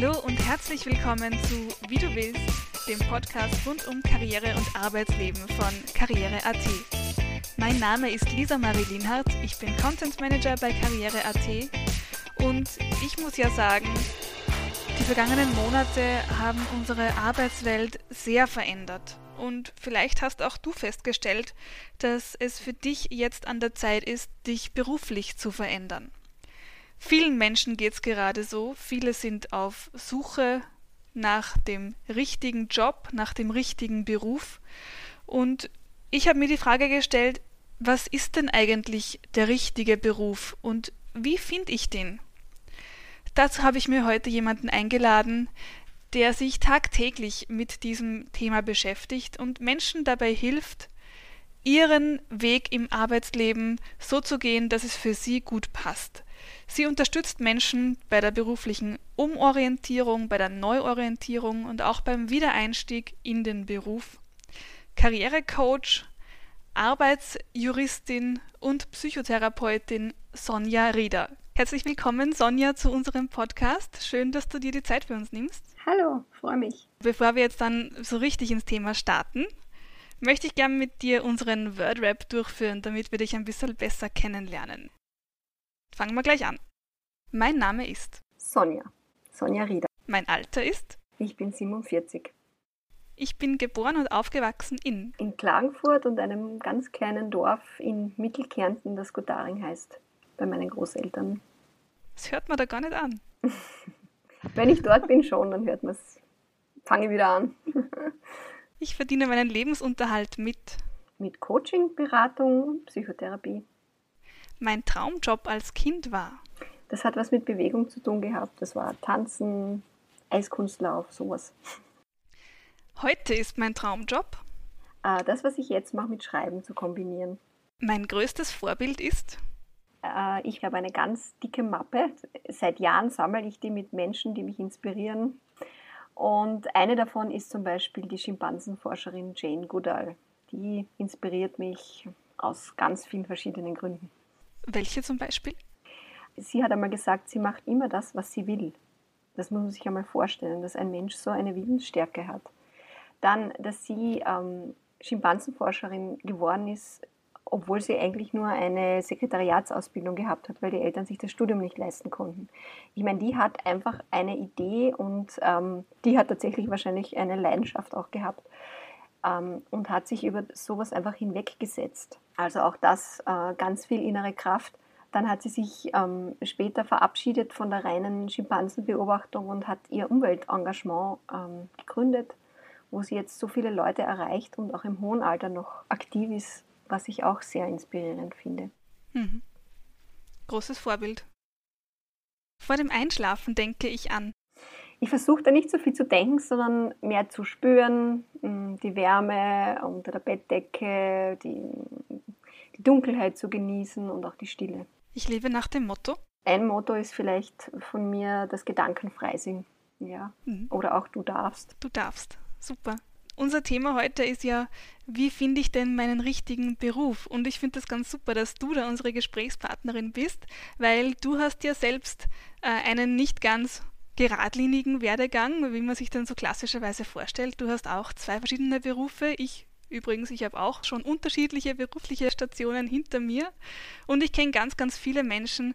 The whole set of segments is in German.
Hallo und herzlich willkommen zu Wie du willst, dem Podcast rund um Karriere und Arbeitsleben von Karriere.at. Mein Name ist Lisa Marie Linhardt, ich bin Content Manager bei Karriere.at und ich muss ja sagen, die vergangenen Monate haben unsere Arbeitswelt sehr verändert. Und vielleicht hast auch du festgestellt, dass es für dich jetzt an der Zeit ist, dich beruflich zu verändern. Vielen Menschen geht es gerade so. Viele sind auf Suche nach dem richtigen Job, nach dem richtigen Beruf. Und ich habe mir die Frage gestellt, was ist denn eigentlich der richtige Beruf und wie finde ich den? Dazu habe ich mir heute jemanden eingeladen, der sich tagtäglich mit diesem Thema beschäftigt und Menschen dabei hilft, ihren Weg im Arbeitsleben so zu gehen, dass es für sie gut passt. Sie unterstützt Menschen bei der beruflichen Umorientierung, bei der Neuorientierung und auch beim Wiedereinstieg in den Beruf. Karrierecoach, Arbeitsjuristin und Psychotherapeutin Sonja Rieder. Herzlich willkommen, Sonja, zu unserem Podcast. Schön, dass du dir die Zeit für uns nimmst. Hallo, freue mich. Bevor wir jetzt dann so richtig ins Thema starten, möchte ich gerne mit dir unseren Wordrap durchführen, damit wir dich ein bisschen besser kennenlernen. Fangen wir gleich an. Mein Name ist Sonja. Sonja Rieder. Mein Alter ist Ich bin 47. Ich bin geboren und aufgewachsen in In Klagenfurt und einem ganz kleinen Dorf in Mittelkärnten, das Gotaring heißt, bei meinen Großeltern. Das hört man da gar nicht an. Wenn ich dort bin schon, dann hört man es. Fange wieder an. Ich verdiene meinen Lebensunterhalt mit Mit Coaching, Beratung und Psychotherapie. Mein Traumjob als Kind war Das hat was mit Bewegung zu tun gehabt. Das war Tanzen, Eiskunstlauf, sowas. Heute ist mein Traumjob. Äh, Das, was ich jetzt mache, mit Schreiben zu kombinieren. Mein größtes Vorbild ist Äh, Ich habe eine ganz dicke Mappe. Seit Jahren sammle ich die mit Menschen, die mich inspirieren. Und eine davon ist zum Beispiel die Schimpansenforscherin Jane Goodall. Die inspiriert mich aus ganz vielen verschiedenen Gründen. Welche zum Beispiel? Sie hat einmal gesagt, sie macht immer das, was sie will. Das muss man sich einmal vorstellen, dass ein Mensch so eine Willensstärke hat. Dann, dass sie ähm, Schimpansenforscherin geworden ist, obwohl sie eigentlich nur eine Sekretariatsausbildung gehabt hat, weil die Eltern sich das Studium nicht leisten konnten. Ich meine, die hat einfach eine Idee und ähm, die hat tatsächlich wahrscheinlich eine Leidenschaft auch gehabt ähm, und hat sich über sowas einfach hinweggesetzt. Also auch das äh, ganz viel innere Kraft. Dann hat sie sich ähm, später verabschiedet von der reinen Schimpansenbeobachtung und hat ihr Umweltengagement ähm, gegründet, wo sie jetzt so viele Leute erreicht und auch im hohen Alter noch aktiv ist, was ich auch sehr inspirierend finde. Mhm. Großes Vorbild. Vor dem Einschlafen denke ich an Ich versuche da nicht so viel zu denken, sondern mehr zu spüren, mh, die Wärme unter der Bettdecke, die, die Dunkelheit zu genießen und auch die Stille. Ich lebe nach dem Motto Ein Motto ist vielleicht von mir das Gedankenfreising. Ja. Mhm. Oder auch du darfst. Du darfst. Super. Unser Thema heute ist ja, wie finde ich denn meinen richtigen Beruf? Und ich finde das ganz super, dass du da unsere Gesprächspartnerin bist, weil du hast ja selbst äh, einen nicht ganz geradlinigen Werdegang, wie man sich dann so klassischerweise vorstellt. Du hast auch zwei verschiedene Berufe. Ich übrigens, ich habe auch schon unterschiedliche berufliche Stationen hinter mir. Und ich kenne ganz, ganz viele Menschen,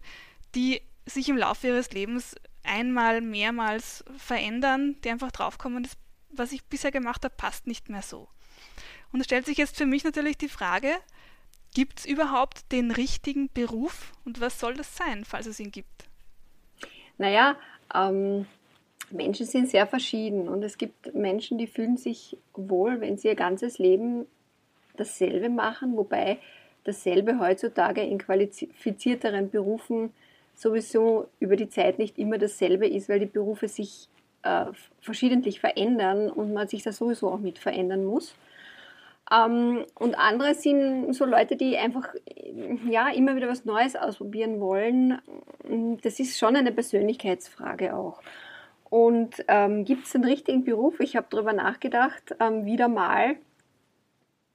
die sich im Laufe ihres Lebens einmal, mehrmals verändern, die einfach draufkommen, das was ich bisher gemacht habe, passt nicht mehr so. Und es stellt sich jetzt für mich natürlich die Frage, gibt es überhaupt den richtigen Beruf und was soll das sein, falls es ihn gibt? Naja, ähm, Menschen sind sehr verschieden und es gibt Menschen, die fühlen sich wohl, wenn sie ihr ganzes Leben dasselbe machen, wobei dasselbe heutzutage in qualifizierteren Berufen sowieso über die Zeit nicht immer dasselbe ist, weil die Berufe sich äh, verschiedentlich verändern und man sich da sowieso auch mit verändern muss. Ähm, und andere sind so Leute, die einfach ja, immer wieder was Neues ausprobieren wollen. Das ist schon eine Persönlichkeitsfrage auch. Und ähm, gibt es einen richtigen Beruf? Ich habe darüber nachgedacht, ähm, wieder mal.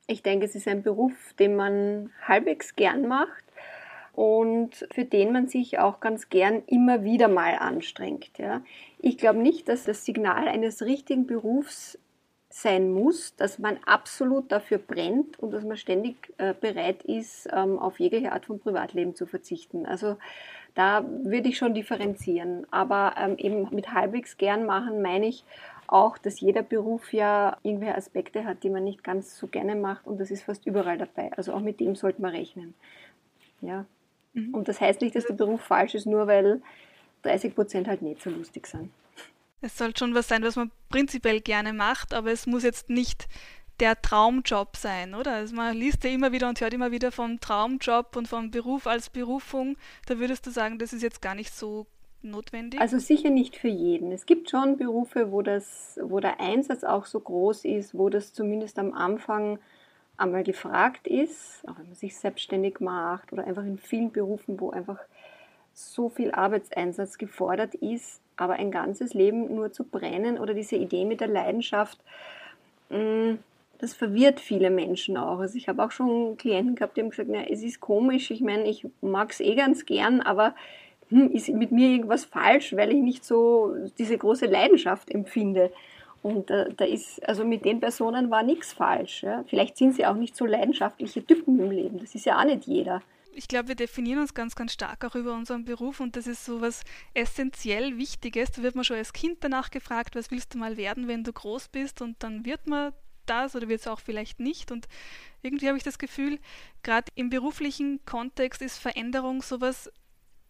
Ich denke, es ist ein Beruf, den man halbwegs gern macht und für den man sich auch ganz gern immer wieder mal anstrengt. Ja. Ich glaube nicht, dass das Signal eines richtigen Berufs sein muss, dass man absolut dafür brennt und dass man ständig äh, bereit ist, ähm, auf jegliche Art von Privatleben zu verzichten. Also da würde ich schon differenzieren. Aber ähm, eben mit halbwegs gern machen meine ich auch, dass jeder Beruf ja irgendwelche Aspekte hat, die man nicht ganz so gerne macht und das ist fast überall dabei. Also auch mit dem sollte man rechnen. Ja. Mhm. Und das heißt nicht, dass der Beruf falsch ist, nur weil 30 Prozent halt nicht so lustig sind. Es soll schon was sein, was man prinzipiell gerne macht, aber es muss jetzt nicht der Traumjob sein, oder? Also man liest ja immer wieder und hört immer wieder vom Traumjob und vom Beruf als Berufung. Da würdest du sagen, das ist jetzt gar nicht so notwendig? Also sicher nicht für jeden. Es gibt schon Berufe, wo, das, wo der Einsatz auch so groß ist, wo das zumindest am Anfang einmal gefragt ist, auch wenn man sich selbstständig macht oder einfach in vielen Berufen, wo einfach so viel Arbeitseinsatz gefordert ist, aber ein ganzes Leben nur zu brennen oder diese Idee mit der Leidenschaft, mm, das verwirrt viele Menschen auch. Also ich habe auch schon Klienten gehabt, die haben gesagt, na, es ist komisch, ich meine, ich mag es eh ganz gern, aber hm, ist mit mir irgendwas falsch, weil ich nicht so diese große Leidenschaft empfinde. Und äh, da ist, also mit den Personen war nichts falsch. Ja? Vielleicht sind sie auch nicht so leidenschaftliche Typen im Leben. Das ist ja auch nicht jeder. Ich glaube, wir definieren uns ganz, ganz stark auch über unseren Beruf und das ist so was essentiell Wichtiges. Da wird man schon als Kind danach gefragt, was willst du mal werden, wenn du groß bist und dann wird man das oder wird es auch vielleicht nicht. Und irgendwie habe ich das Gefühl, gerade im beruflichen Kontext ist Veränderung sowas,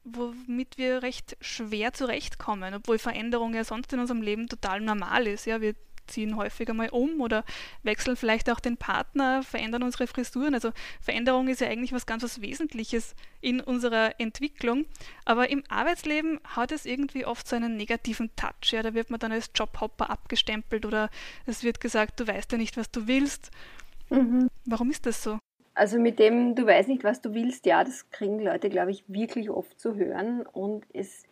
womit wir recht schwer zurechtkommen, obwohl Veränderung ja sonst in unserem Leben total normal ist. Ja, wir ziehen häufiger mal um oder wechseln vielleicht auch den Partner, verändern unsere Frisuren. Also Veränderung ist ja eigentlich was ganz was Wesentliches in unserer Entwicklung. Aber im Arbeitsleben hat es irgendwie oft so einen negativen Touch. Ja, da wird man dann als Jobhopper abgestempelt oder es wird gesagt, du weißt ja nicht, was du willst. Mhm. Warum ist das so? Also mit dem, du weißt nicht, was du willst, ja, das kriegen Leute, glaube ich, wirklich oft zu hören. Und es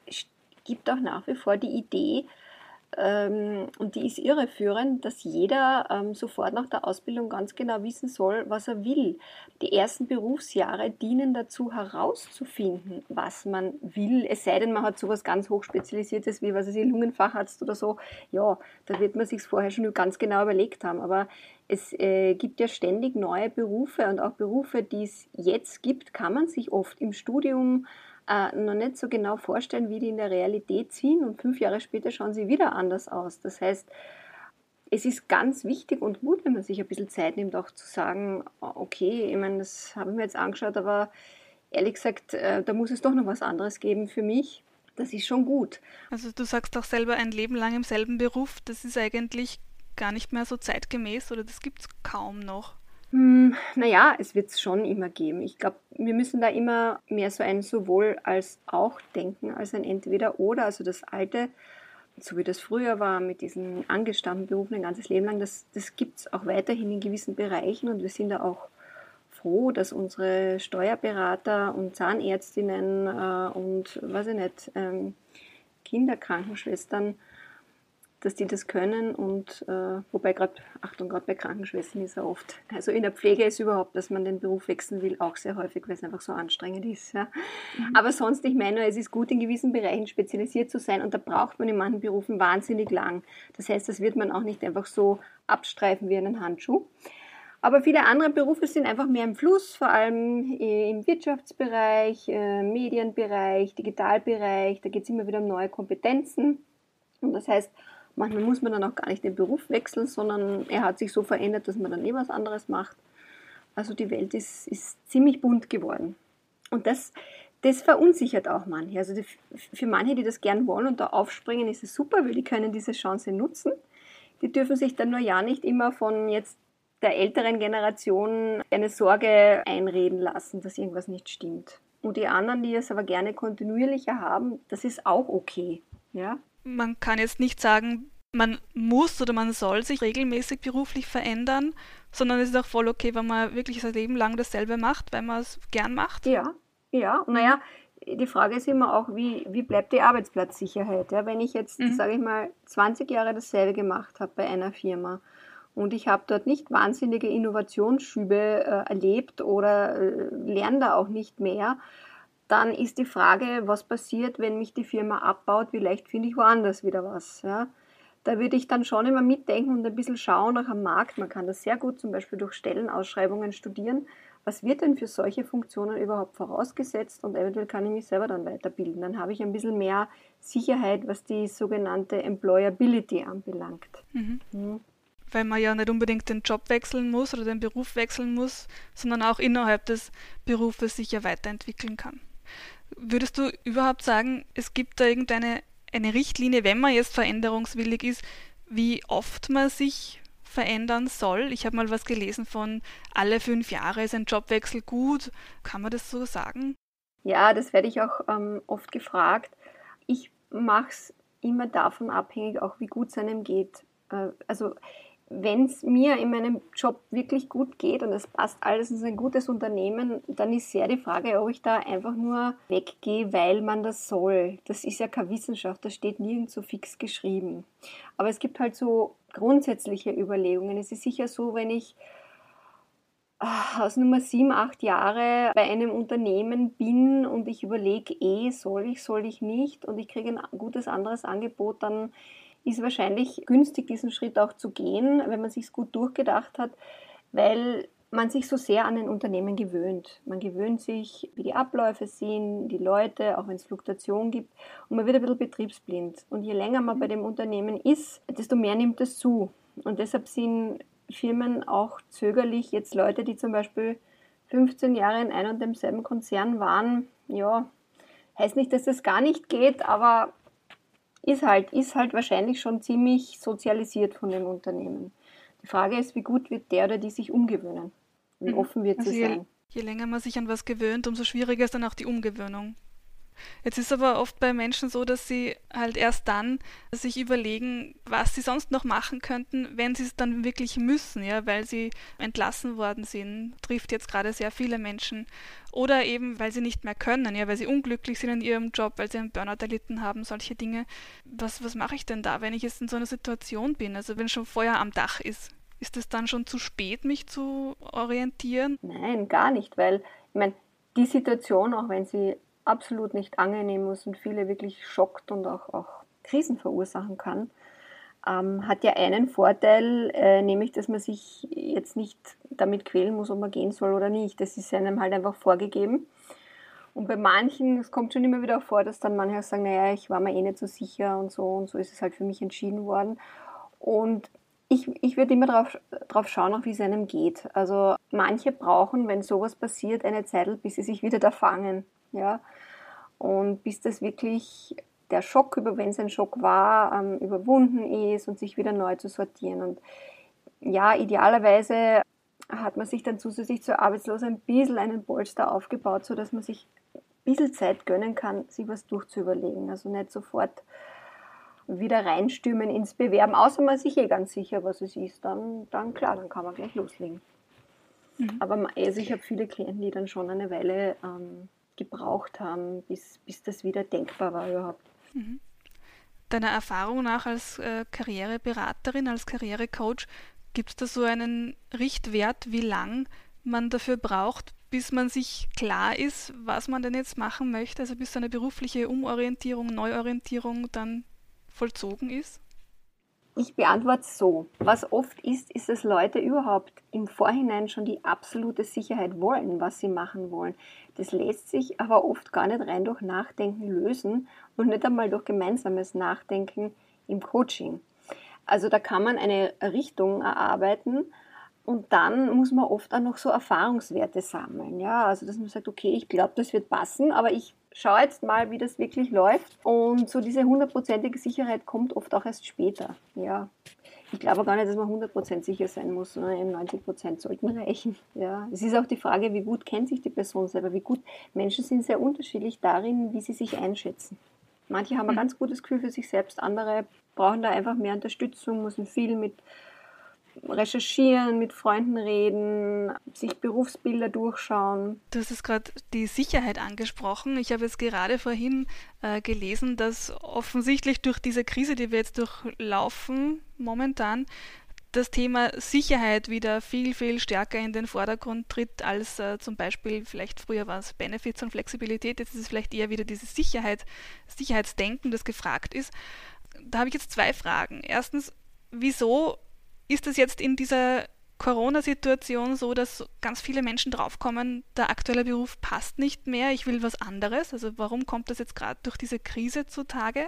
gibt auch nach wie vor die Idee, und die ist irreführend, dass jeder ähm, sofort nach der Ausbildung ganz genau wissen soll, was er will. Die ersten Berufsjahre dienen dazu, herauszufinden, was man will. Es sei denn, man hat sowas ganz hochspezialisiertes wie, was ist Lungenfacharzt oder so. Ja, da wird man sich vorher schon ganz genau überlegt haben. Aber es äh, gibt ja ständig neue Berufe und auch Berufe, die es jetzt gibt, kann man sich oft im Studium äh, noch nicht so genau vorstellen, wie die in der Realität ziehen und fünf Jahre später schauen sie wieder anders aus. Das heißt, es ist ganz wichtig und gut, wenn man sich ein bisschen Zeit nimmt, auch zu sagen, okay, ich meine, das habe ich mir jetzt angeschaut, aber ehrlich gesagt, äh, da muss es doch noch was anderes geben für mich. Das ist schon gut. Also du sagst auch selber ein Leben lang im selben Beruf, das ist eigentlich gar nicht mehr so zeitgemäß oder das gibt es kaum noch. Hm, naja, es wird es schon immer geben. Ich glaube, wir müssen da immer mehr so ein sowohl als auch denken, als ein Entweder-Oder. Also das Alte, so wie das früher war, mit diesen angestammten Berufen ein ganzes Leben lang, das, das gibt es auch weiterhin in gewissen Bereichen und wir sind da auch froh, dass unsere Steuerberater und Zahnärztinnen äh, und, weiß ich nicht, ähm, Kinderkrankenschwestern dass die das können und äh, wobei gerade, Achtung, gerade bei Krankenschwestern ist ja oft, also in der Pflege ist überhaupt, dass man den Beruf wechseln will, auch sehr häufig, weil es einfach so anstrengend ist. Ja. Mhm. Aber sonst, ich meine, es ist gut, in gewissen Bereichen spezialisiert zu sein und da braucht man in manchen Berufen wahnsinnig lang. Das heißt, das wird man auch nicht einfach so abstreifen wie einen Handschuh. Aber viele andere Berufe sind einfach mehr im Fluss, vor allem im Wirtschaftsbereich, äh, Medienbereich, Digitalbereich. Da geht es immer wieder um neue Kompetenzen. Und das heißt, Manchmal muss man dann auch gar nicht den Beruf wechseln, sondern er hat sich so verändert, dass man dann eh was anderes macht. Also die Welt ist, ist ziemlich bunt geworden. Und das, das verunsichert auch manche. Also die, für manche, die das gern wollen und da aufspringen, ist es super, weil die können diese Chance nutzen. Die dürfen sich dann nur ja nicht immer von jetzt der älteren Generation eine Sorge einreden lassen, dass irgendwas nicht stimmt. Und die anderen, die es aber gerne kontinuierlicher haben, das ist auch okay. Ja? Man kann jetzt nicht sagen, man muss oder man soll sich regelmäßig beruflich verändern, sondern es ist auch voll okay, wenn man wirklich sein Leben lang dasselbe macht, weil man es gern macht. Ja, ja. Naja, die Frage ist immer auch, wie, wie bleibt die Arbeitsplatzsicherheit? Ja, wenn ich jetzt, mhm. sage ich mal, 20 Jahre dasselbe gemacht habe bei einer Firma und ich habe dort nicht wahnsinnige Innovationsschübe äh, erlebt oder äh, lerne da auch nicht mehr, dann ist die Frage, was passiert, wenn mich die Firma abbaut, wie leicht finde ich woanders wieder was. Ja? Da würde ich dann schon immer mitdenken und ein bisschen schauen nach am Markt. Man kann das sehr gut zum Beispiel durch Stellenausschreibungen studieren. Was wird denn für solche Funktionen überhaupt vorausgesetzt und eventuell kann ich mich selber dann weiterbilden. Dann habe ich ein bisschen mehr Sicherheit, was die sogenannte Employability anbelangt. Mhm. Mhm. Weil man ja nicht unbedingt den Job wechseln muss oder den Beruf wechseln muss, sondern auch innerhalb des Berufes sich ja weiterentwickeln kann. Würdest du überhaupt sagen, es gibt da irgendeine eine Richtlinie, wenn man jetzt veränderungswillig ist, wie oft man sich verändern soll. Ich habe mal was gelesen von alle fünf Jahre ist ein Jobwechsel gut. Kann man das so sagen? Ja, das werde ich auch ähm, oft gefragt. Ich mache es immer davon abhängig, auch wie gut es einem geht. Äh, also wenn es mir in meinem Job wirklich gut geht und es passt alles, es ist ein gutes Unternehmen, dann ist sehr die Frage, ob ich da einfach nur weggehe, weil man das soll. Das ist ja keine Wissenschaft, das steht nirgends so fix geschrieben. Aber es gibt halt so grundsätzliche Überlegungen. Es ist sicher so, wenn ich ah, aus Nummer sieben, acht Jahre bei einem Unternehmen bin und ich überlege eh, soll ich, soll ich nicht und ich kriege ein gutes anderes Angebot, dann ist wahrscheinlich günstig, diesen Schritt auch zu gehen, wenn man sich gut durchgedacht hat, weil man sich so sehr an ein Unternehmen gewöhnt. Man gewöhnt sich, wie die Abläufe sind, die Leute, auch wenn es Fluktuation gibt, und man wird ein bisschen betriebsblind. Und je länger man bei dem Unternehmen ist, desto mehr nimmt es zu. Und deshalb sind Firmen auch zögerlich, jetzt Leute, die zum Beispiel 15 Jahre in einem und demselben Konzern waren, ja, heißt nicht, dass es gar nicht geht, aber ist halt, ist halt wahrscheinlich schon ziemlich sozialisiert von dem Unternehmen. Die Frage ist, wie gut wird der oder die sich umgewöhnen? Wie mhm. offen wird also sie sein? Je länger man sich an was gewöhnt, umso schwieriger ist dann auch die Umgewöhnung. Jetzt ist aber oft bei Menschen so, dass sie halt erst dann sich überlegen, was sie sonst noch machen könnten, wenn sie es dann wirklich müssen, ja, weil sie entlassen worden sind. Trifft jetzt gerade sehr viele Menschen. Oder eben, weil sie nicht mehr können, ja, weil sie unglücklich sind in ihrem Job, weil sie einen Burnout erlitten haben, solche Dinge. Was, was mache ich denn da, wenn ich jetzt in so einer Situation bin? Also wenn schon Feuer am Dach ist. Ist es dann schon zu spät, mich zu orientieren? Nein, gar nicht, weil ich meine, die Situation, auch wenn sie absolut nicht angenehm ist und viele wirklich schockt und auch, auch Krisen verursachen kann, ähm, hat ja einen Vorteil, äh, nämlich, dass man sich jetzt nicht damit quälen muss, ob man gehen soll oder nicht. Das ist einem halt einfach vorgegeben. Und bei manchen, es kommt schon immer wieder vor, dass dann manche sagen, naja, ich war mir eh nicht so sicher und so und so ist es halt für mich entschieden worden. Und ich, ich würde immer darauf drauf schauen, auch wie es einem geht. Also manche brauchen, wenn sowas passiert, eine Zeit, bis sie sich wieder da fangen. Ja? Und bis das wirklich der Schock, über wenn es ein Schock war, ähm, überwunden ist und sich wieder neu zu sortieren. Und ja, idealerweise hat man sich dann zusätzlich zur Arbeitslosen ein bisschen einen Polster aufgebaut, sodass man sich ein bisschen Zeit gönnen kann, sich was durchzuüberlegen. Also nicht sofort wieder reinstürmen ins Bewerben, außer man ist sich eh ganz sicher, was es ist, dann, dann klar, dann kann man gleich loslegen. Mhm. Aber also ich habe viele Klienten, die dann schon eine Weile ähm, gebraucht haben, bis, bis das wieder denkbar war überhaupt. Mhm. Deiner Erfahrung nach als äh, Karriereberaterin, als Karrierecoach, gibt es da so einen Richtwert, wie lang man dafür braucht, bis man sich klar ist, was man denn jetzt machen möchte, also bis so eine berufliche Umorientierung, Neuorientierung dann vollzogen ist? Ich beantworte es so. Was oft ist, ist, dass Leute überhaupt im Vorhinein schon die absolute Sicherheit wollen, was sie machen wollen. Das lässt sich aber oft gar nicht rein durch Nachdenken lösen und nicht einmal durch gemeinsames Nachdenken im Coaching. Also da kann man eine Richtung erarbeiten und dann muss man oft auch noch so Erfahrungswerte sammeln. Ja, also dass man sagt, okay, ich glaube, das wird passen, aber ich schau jetzt mal, wie das wirklich läuft. Und so diese hundertprozentige Sicherheit kommt oft auch erst später. Ja. Ich glaube gar nicht, dass man 100% sicher sein muss, sondern eben 90% sollten reichen. Ja. Es ist auch die Frage, wie gut kennt sich die Person selber, wie gut Menschen sind sehr unterschiedlich darin, wie sie sich einschätzen. Manche haben ein mhm. ganz gutes Gefühl für sich selbst, andere brauchen da einfach mehr Unterstützung, müssen viel mit recherchieren, mit Freunden reden, sich Berufsbilder durchschauen. Du hast gerade die Sicherheit angesprochen. Ich habe jetzt gerade vorhin äh, gelesen, dass offensichtlich durch diese Krise, die wir jetzt durchlaufen momentan, das Thema Sicherheit wieder viel, viel stärker in den Vordergrund tritt, als äh, zum Beispiel vielleicht früher war es Benefits und Flexibilität, jetzt ist es vielleicht eher wieder dieses Sicherheit, Sicherheitsdenken, das gefragt ist. Da habe ich jetzt zwei Fragen. Erstens, wieso ist es jetzt in dieser Corona-Situation so, dass ganz viele Menschen draufkommen, der aktuelle Beruf passt nicht mehr, ich will was anderes. Also warum kommt das jetzt gerade durch diese Krise zutage?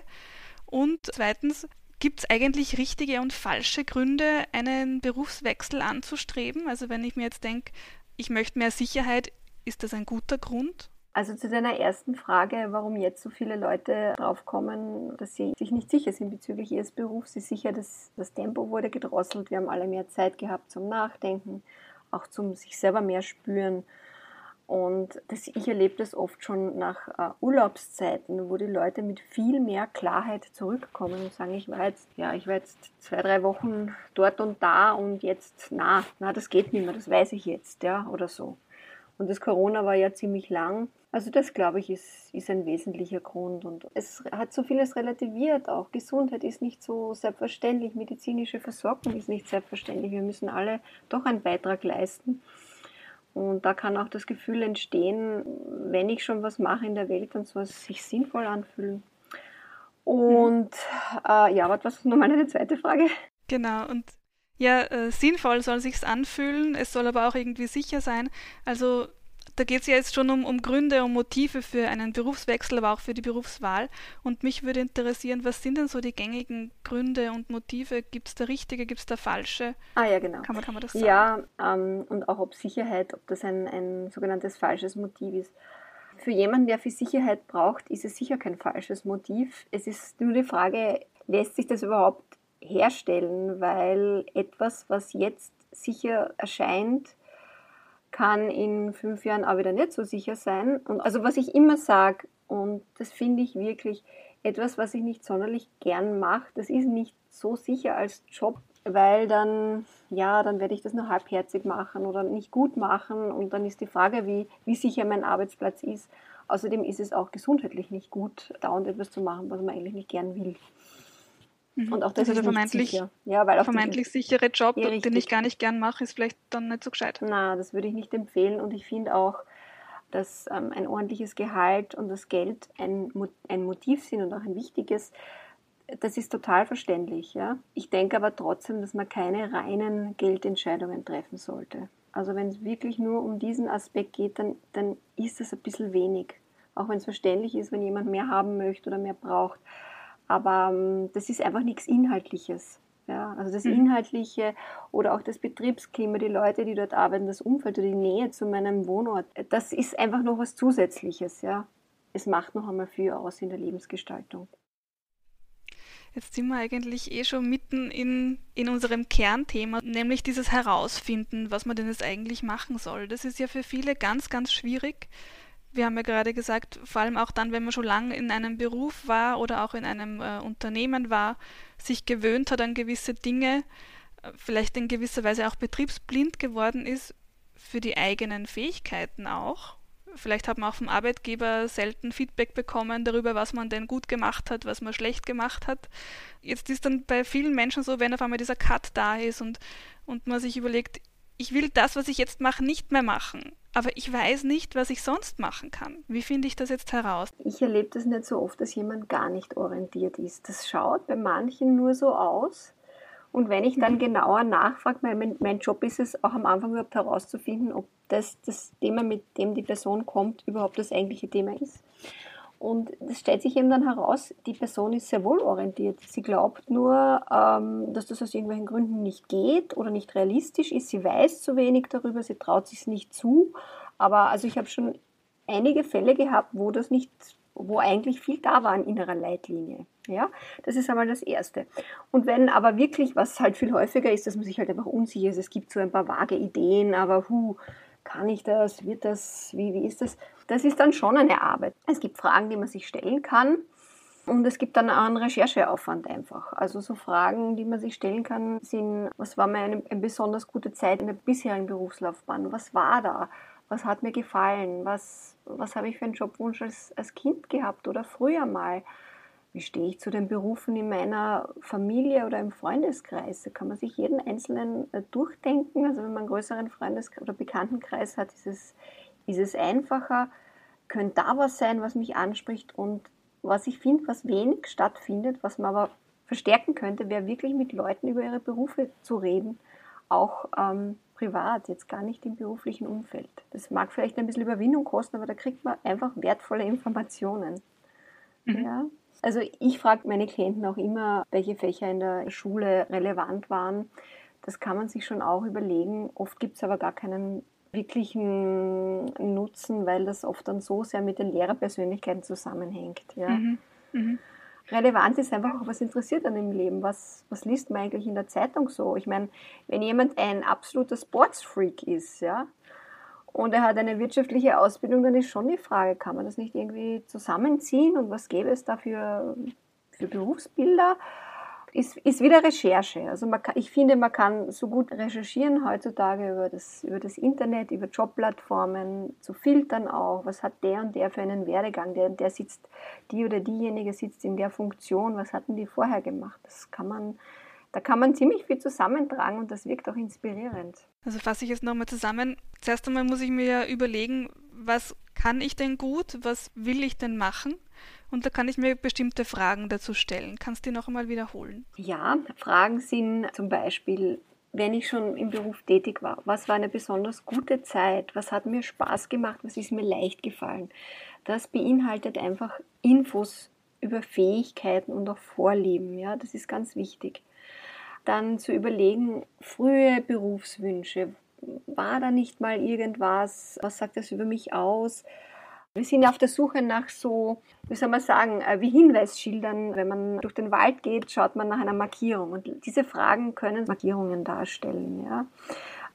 Und zweitens, gibt es eigentlich richtige und falsche Gründe, einen Berufswechsel anzustreben? Also wenn ich mir jetzt denke, ich möchte mehr Sicherheit, ist das ein guter Grund? Also zu deiner ersten Frage, warum jetzt so viele Leute draufkommen, dass sie sich nicht sicher sind bezüglich ihres Berufs, ist sicher, dass das Tempo wurde gedrosselt. Wir haben alle mehr Zeit gehabt zum Nachdenken, auch zum sich selber mehr spüren. Und das, ich erlebe das oft schon nach äh, Urlaubszeiten, wo die Leute mit viel mehr Klarheit zurückkommen und sagen, ich war jetzt, ja, ich war jetzt zwei, drei Wochen dort und da und jetzt, na, na, das geht nicht mehr, das weiß ich jetzt, ja, oder so. Und das Corona war ja ziemlich lang. Also das, glaube ich, ist, ist ein wesentlicher Grund. Und es hat so vieles relativiert. Auch Gesundheit ist nicht so selbstverständlich. Medizinische Versorgung ist nicht selbstverständlich. Wir müssen alle doch einen Beitrag leisten. Und da kann auch das Gefühl entstehen, wenn ich schon was mache in der Welt, dann soll es sich sinnvoll anfühlen. Und äh, ja, was war nochmal eine zweite Frage? Genau, und ja, äh, sinnvoll soll sich's anfühlen, es soll aber auch irgendwie sicher sein. Also da geht es ja jetzt schon um, um Gründe, um Motive für einen Berufswechsel, aber auch für die Berufswahl. Und mich würde interessieren, was sind denn so die gängigen Gründe und Motive? Gibt es da richtige, gibt es da falsche? Ah ja, genau. Kann man, kann man das sagen? Ja, ähm, und auch ob Sicherheit, ob das ein, ein sogenanntes falsches Motiv ist. Für jemanden, der viel Sicherheit braucht, ist es sicher kein falsches Motiv. Es ist nur die Frage, lässt sich das überhaupt herstellen, weil etwas, was jetzt sicher erscheint, kann in fünf Jahren auch wieder nicht so sicher sein. Und also was ich immer sage, und das finde ich wirklich etwas, was ich nicht sonderlich gern mache, das ist nicht so sicher als Job, weil dann, ja, dann werde ich das nur halbherzig machen oder nicht gut machen und dann ist die Frage, wie, wie sicher mein Arbeitsplatz ist. Außerdem ist es auch gesundheitlich nicht gut, dauernd etwas zu machen, was man eigentlich nicht gern will. Mhm. Und auch das also ist der vermeintlich, sicher. Ja, weil vermeintlich sichere Job, ja, den ich gar nicht gern mache, ist vielleicht dann nicht so gescheit. Na, das würde ich nicht empfehlen und ich finde auch, dass ähm, ein ordentliches Gehalt und das Geld ein, ein Motiv sind und auch ein wichtiges. Das ist total verständlich. Ja? Ich denke aber trotzdem, dass man keine reinen Geldentscheidungen treffen sollte. Also wenn es wirklich nur um diesen Aspekt geht, dann, dann ist das ein bisschen wenig. Auch wenn es verständlich ist, wenn jemand mehr haben möchte oder mehr braucht. Aber ähm, das ist einfach nichts Inhaltliches. Ja, also das mhm. Inhaltliche oder auch das Betriebsklima, die Leute, die dort arbeiten, das Umfeld oder die Nähe zu meinem Wohnort, das ist einfach noch was Zusätzliches. Ja. Es macht noch einmal viel aus in der Lebensgestaltung. Jetzt sind wir eigentlich eh schon mitten in, in unserem Kernthema, nämlich dieses Herausfinden, was man denn jetzt eigentlich machen soll. Das ist ja für viele ganz, ganz schwierig wir haben ja gerade gesagt, vor allem auch dann, wenn man schon lange in einem Beruf war oder auch in einem äh, Unternehmen war, sich gewöhnt hat an gewisse Dinge, vielleicht in gewisser Weise auch betriebsblind geworden ist für die eigenen Fähigkeiten auch. Vielleicht hat man auch vom Arbeitgeber selten Feedback bekommen darüber, was man denn gut gemacht hat, was man schlecht gemacht hat. Jetzt ist dann bei vielen Menschen so, wenn auf einmal dieser Cut da ist und, und man sich überlegt, ich will das, was ich jetzt mache, nicht mehr machen aber ich weiß nicht, was ich sonst machen kann. Wie finde ich das jetzt heraus? Ich erlebe das nicht so oft, dass jemand gar nicht orientiert ist. Das schaut bei manchen nur so aus. Und wenn ich dann mhm. genauer nachfrage, mein, mein Job ist es auch am Anfang überhaupt herauszufinden, ob das, das Thema, mit dem die Person kommt, überhaupt das eigentliche Thema ist. Und es stellt sich eben dann heraus, die Person ist sehr wohl orientiert. Sie glaubt nur, ähm, dass das aus irgendwelchen Gründen nicht geht oder nicht realistisch ist. Sie weiß zu wenig darüber, sie traut sich nicht zu. Aber also ich habe schon einige Fälle gehabt, wo das nicht, wo eigentlich viel da war an innerer Leitlinie. Ja, das ist einmal das Erste. Und wenn aber wirklich, was halt viel häufiger ist, dass man sich halt einfach unsicher ist, es gibt so ein paar vage Ideen, aber hu, kann ich das, wird das, wie, wie ist das? Das ist dann schon eine Arbeit. Es gibt Fragen, die man sich stellen kann. Und es gibt dann auch einen Rechercheaufwand einfach. Also so Fragen, die man sich stellen kann, sind, was war mir eine, eine besonders gute Zeit in der bisherigen Berufslaufbahn? Was war da? Was hat mir gefallen? Was, was habe ich für einen Jobwunsch als, als Kind gehabt oder früher mal? wie stehe ich zu den Berufen in meiner Familie oder im Freundeskreis? Da kann man sich jeden einzelnen äh, durchdenken. Also wenn man einen größeren Freundes- oder Bekanntenkreis hat, ist es, ist es einfacher. Könnte da was sein, was mich anspricht und was ich finde, was wenig stattfindet, was man aber verstärken könnte, wäre wirklich mit Leuten über ihre Berufe zu reden, auch ähm, privat, jetzt gar nicht im beruflichen Umfeld. Das mag vielleicht ein bisschen Überwindung kosten, aber da kriegt man einfach wertvolle Informationen. Mhm. Ja? Also ich frage meine Klienten auch immer, welche Fächer in der Schule relevant waren. Das kann man sich schon auch überlegen. Oft gibt es aber gar keinen wirklichen Nutzen, weil das oft dann so sehr mit den Lehrerpersönlichkeiten zusammenhängt. Ja. Mhm. Mhm. Relevant ist einfach auch, was interessiert an im Leben? Was, was liest man eigentlich in der Zeitung so? Ich meine, wenn jemand ein absoluter Sportsfreak ist, ja, und er hat eine wirtschaftliche Ausbildung, dann ist schon die Frage, kann man das nicht irgendwie zusammenziehen und was gäbe es da für, für Berufsbilder? Ist, ist wieder Recherche. Also man kann, ich finde, man kann so gut recherchieren heutzutage über das, über das Internet, über Jobplattformen, zu filtern auch, was hat der und der für einen Werdegang, der, der sitzt, die oder diejenige sitzt in der Funktion, was hatten die vorher gemacht. Das kann man da kann man ziemlich viel zusammentragen und das wirkt auch inspirierend. Also fasse ich jetzt nochmal zusammen. Zuerst einmal muss ich mir ja überlegen, was kann ich denn gut, was will ich denn machen? Und da kann ich mir bestimmte Fragen dazu stellen. Kannst du die noch einmal wiederholen? Ja, Fragen sind zum Beispiel, wenn ich schon im Beruf tätig war, was war eine besonders gute Zeit? Was hat mir Spaß gemacht? Was ist mir leicht gefallen? Das beinhaltet einfach Infos über Fähigkeiten und auch Vorlieben. Ja, das ist ganz wichtig dann zu überlegen, frühe Berufswünsche, war da nicht mal irgendwas, was sagt das über mich aus? Wir sind auf der Suche nach so, wie soll man sagen, äh, wie Hinweisschildern. Wenn man durch den Wald geht, schaut man nach einer Markierung. Und diese Fragen können Markierungen darstellen. Ja?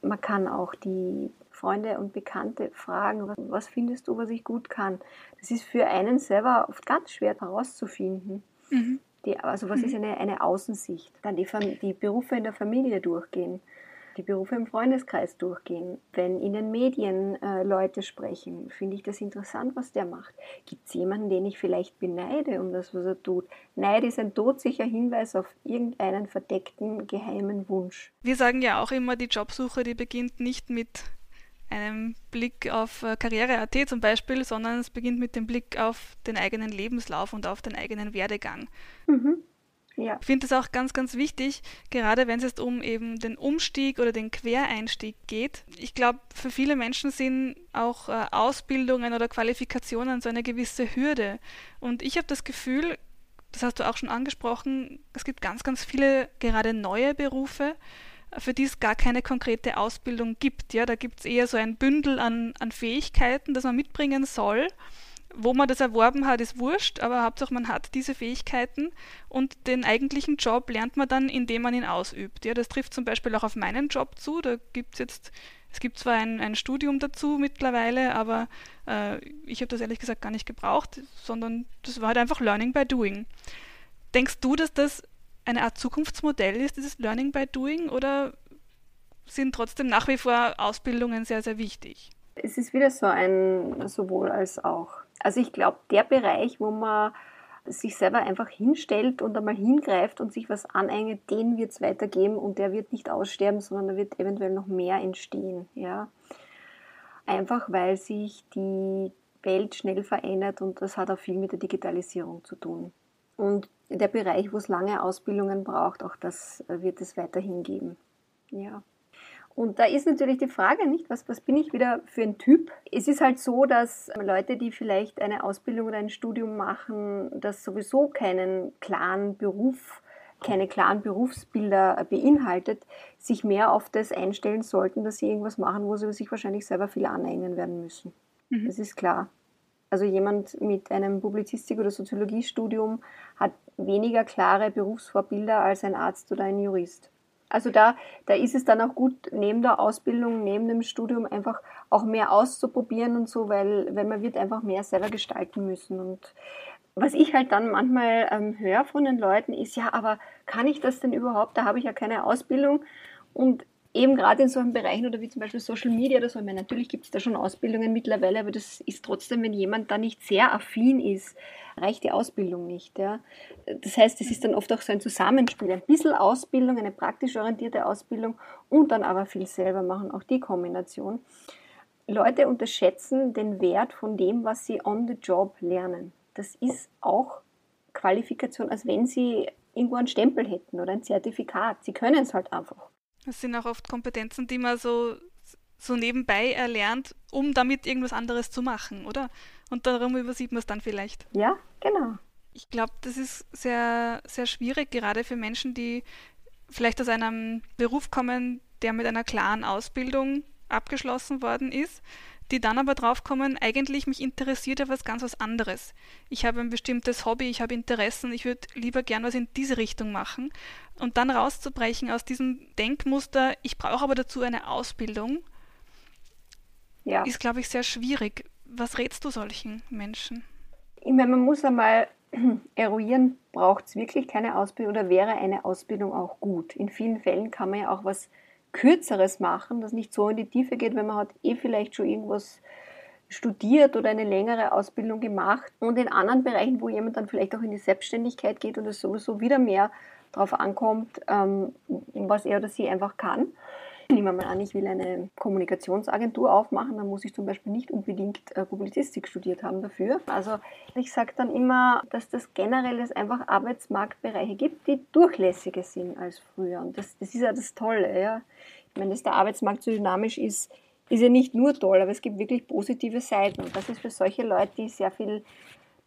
Man kann auch die Freunde und Bekannte fragen, was, was findest du, was ich gut kann? Das ist für einen selber oft ganz schwer herauszufinden. Mhm. Die, also was mhm. ist eine, eine Außensicht? Dann die, die Berufe in der Familie durchgehen, die Berufe im Freundeskreis durchgehen. Wenn in den Medien äh, Leute sprechen, finde ich das interessant, was der macht. Gibt es jemanden, den ich vielleicht beneide um das, was er tut? Neid ist ein todsicher Hinweis auf irgendeinen verdeckten, geheimen Wunsch. Wir sagen ja auch immer, die Jobsuche, die beginnt nicht mit einem Blick auf äh, Karriere.at zum Beispiel, sondern es beginnt mit dem Blick auf den eigenen Lebenslauf und auf den eigenen Werdegang. Mhm. Ja. Ich finde es auch ganz, ganz wichtig, gerade wenn es jetzt um eben den Umstieg oder den Quereinstieg geht. Ich glaube, für viele Menschen sind auch äh, Ausbildungen oder Qualifikationen so eine gewisse Hürde. Und ich habe das Gefühl, das hast du auch schon angesprochen, es gibt ganz, ganz viele gerade neue Berufe, für die es gar keine konkrete Ausbildung gibt. Ja, da gibt es eher so ein Bündel an, an Fähigkeiten, das man mitbringen soll. Wo man das erworben hat, ist wurscht, aber Hauptsache man hat diese Fähigkeiten und den eigentlichen Job lernt man dann, indem man ihn ausübt. Ja, das trifft zum Beispiel auch auf meinen Job zu. Da gibt es jetzt, es gibt zwar ein, ein Studium dazu mittlerweile, aber äh, ich habe das ehrlich gesagt gar nicht gebraucht, sondern das war halt einfach Learning by Doing. Denkst du, dass das eine Art Zukunftsmodell ist, dieses Learning by Doing, oder sind trotzdem nach wie vor Ausbildungen sehr, sehr wichtig? Es ist wieder so ein sowohl als auch. Also ich glaube, der Bereich, wo man sich selber einfach hinstellt und einmal hingreift und sich was aneignet, den wird es weitergeben und der wird nicht aussterben, sondern da wird eventuell noch mehr entstehen. Ja? Einfach weil sich die Welt schnell verändert und das hat auch viel mit der Digitalisierung zu tun. Und der Bereich, wo es lange Ausbildungen braucht, auch das äh, wird es weiterhin geben. Ja. Und da ist natürlich die Frage nicht, was, was bin ich wieder für ein Typ? Es ist halt so, dass Leute, die vielleicht eine Ausbildung oder ein Studium machen, das sowieso keinen klaren Beruf, keine klaren Berufsbilder beinhaltet, sich mehr auf das einstellen sollten, dass sie irgendwas machen, wo sie sich wahrscheinlich selber viel aneignen werden müssen. Mhm. Das ist klar. Also jemand mit einem Publizistik- oder Soziologiestudium hat weniger klare Berufsvorbilder als ein Arzt oder ein Jurist. Also da, da ist es dann auch gut, neben der Ausbildung, neben dem Studium einfach auch mehr auszuprobieren und so, weil, weil man wird einfach mehr selber gestalten müssen. Und was ich halt dann manchmal ähm, höre von den Leuten ist, ja, aber kann ich das denn überhaupt? Da habe ich ja keine Ausbildung. Und eben gerade in solchen Bereichen oder wie zum Beispiel Social Media oder so, ich meine, natürlich gibt es da schon Ausbildungen mittlerweile, aber das ist trotzdem, wenn jemand da nicht sehr affin ist, reicht die Ausbildung nicht. Ja. Das heißt, es ist dann oft auch so ein Zusammenspiel, ein bisschen Ausbildung, eine praktisch orientierte Ausbildung und dann aber viel selber machen, auch die Kombination. Leute unterschätzen den Wert von dem, was sie on the job lernen. Das ist auch Qualifikation, als wenn sie irgendwo einen Stempel hätten oder ein Zertifikat. Sie können es halt einfach. Das sind auch oft Kompetenzen, die man so, so nebenbei erlernt, um damit irgendwas anderes zu machen, oder? Und darum übersieht man es dann vielleicht. Ja, genau. Ich glaube, das ist sehr, sehr schwierig, gerade für Menschen, die vielleicht aus einem Beruf kommen, der mit einer klaren Ausbildung abgeschlossen worden ist, die dann aber draufkommen, eigentlich mich interessiert ja was ganz was anderes. Ich habe ein bestimmtes Hobby, ich habe Interessen, ich würde lieber gern was in diese Richtung machen. Und dann rauszubrechen aus diesem Denkmuster, ich brauche aber dazu eine Ausbildung, ja. ist, glaube ich, sehr schwierig. Was rätst du solchen Menschen? Ich meine, man muss einmal eruieren, braucht es wirklich keine Ausbildung oder wäre eine Ausbildung auch gut? In vielen Fällen kann man ja auch was Kürzeres machen, das nicht so in die Tiefe geht, wenn man hat eh vielleicht schon irgendwas studiert oder eine längere Ausbildung gemacht. Und in anderen Bereichen, wo jemand dann vielleicht auch in die Selbstständigkeit geht und es sowieso wieder mehr darauf ankommt, ähm, was er oder sie einfach kann. Nehmen wir mal an, ich will eine Kommunikationsagentur aufmachen, dann muss ich zum Beispiel nicht unbedingt äh, Publizistik studiert haben dafür. Also ich sage dann immer, dass das generell es einfach Arbeitsmarktbereiche gibt, die durchlässiger sind als früher. Und das, das ist ja das Tolle. Ja. Ich meine, dass der Arbeitsmarkt so dynamisch ist, ist ja nicht nur toll, aber es gibt wirklich positive Seiten. Und das ist für solche Leute, die sehr viel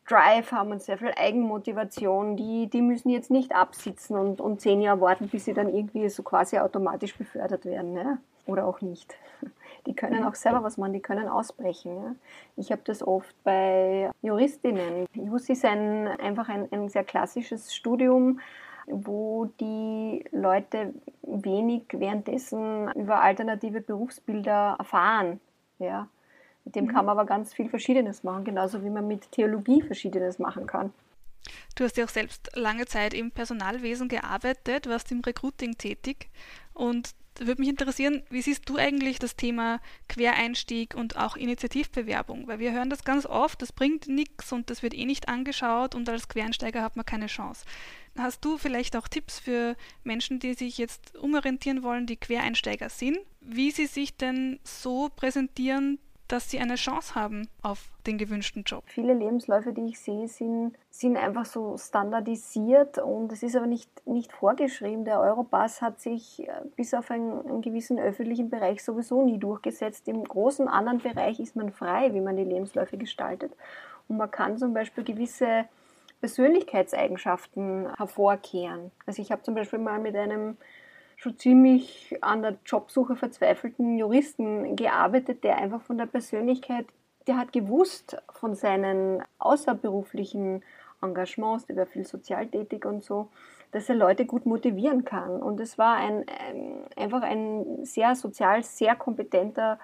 Drive haben und sehr viel Eigenmotivation, die, die müssen jetzt nicht absitzen und, und zehn Jahre warten, bis sie dann irgendwie so quasi automatisch befördert werden. Ne? Oder auch nicht. Die können auch selber was machen, die können ausbrechen. Ja? Ich habe das oft bei Juristinnen. Jus ist ein, einfach ein, ein sehr klassisches Studium, wo die Leute wenig währenddessen über alternative Berufsbilder erfahren. Ja? Mit dem mhm. kann man aber ganz viel Verschiedenes machen, genauso wie man mit Theologie Verschiedenes machen kann. Du hast ja auch selbst lange Zeit im Personalwesen gearbeitet, warst im Recruiting tätig und würde mich interessieren, wie siehst du eigentlich das Thema Quereinstieg und auch Initiativbewerbung? Weil wir hören das ganz oft, das bringt nichts und das wird eh nicht angeschaut und als Quereinsteiger hat man keine Chance. Hast du vielleicht auch Tipps für Menschen, die sich jetzt umorientieren wollen, die Quereinsteiger sind, wie sie sich denn so präsentieren, dass sie eine Chance haben auf den gewünschten Job. Viele Lebensläufe, die ich sehe, sind, sind einfach so standardisiert und es ist aber nicht, nicht vorgeschrieben. Der Europass hat sich äh, bis auf einen, einen gewissen öffentlichen Bereich sowieso nie durchgesetzt. Im großen anderen Bereich ist man frei, wie man die Lebensläufe gestaltet. Und man kann zum Beispiel gewisse Persönlichkeitseigenschaften hervorkehren. Also ich habe zum Beispiel mal mit einem schon ziemlich an der Jobsuche verzweifelten Juristen gearbeitet, der einfach von der Persönlichkeit, der hat gewusst von seinen außerberuflichen Engagements, der war viel sozial tätig und so, dass er Leute gut motivieren kann. Und es war ein, ein, einfach ein sehr sozial, sehr kompetenter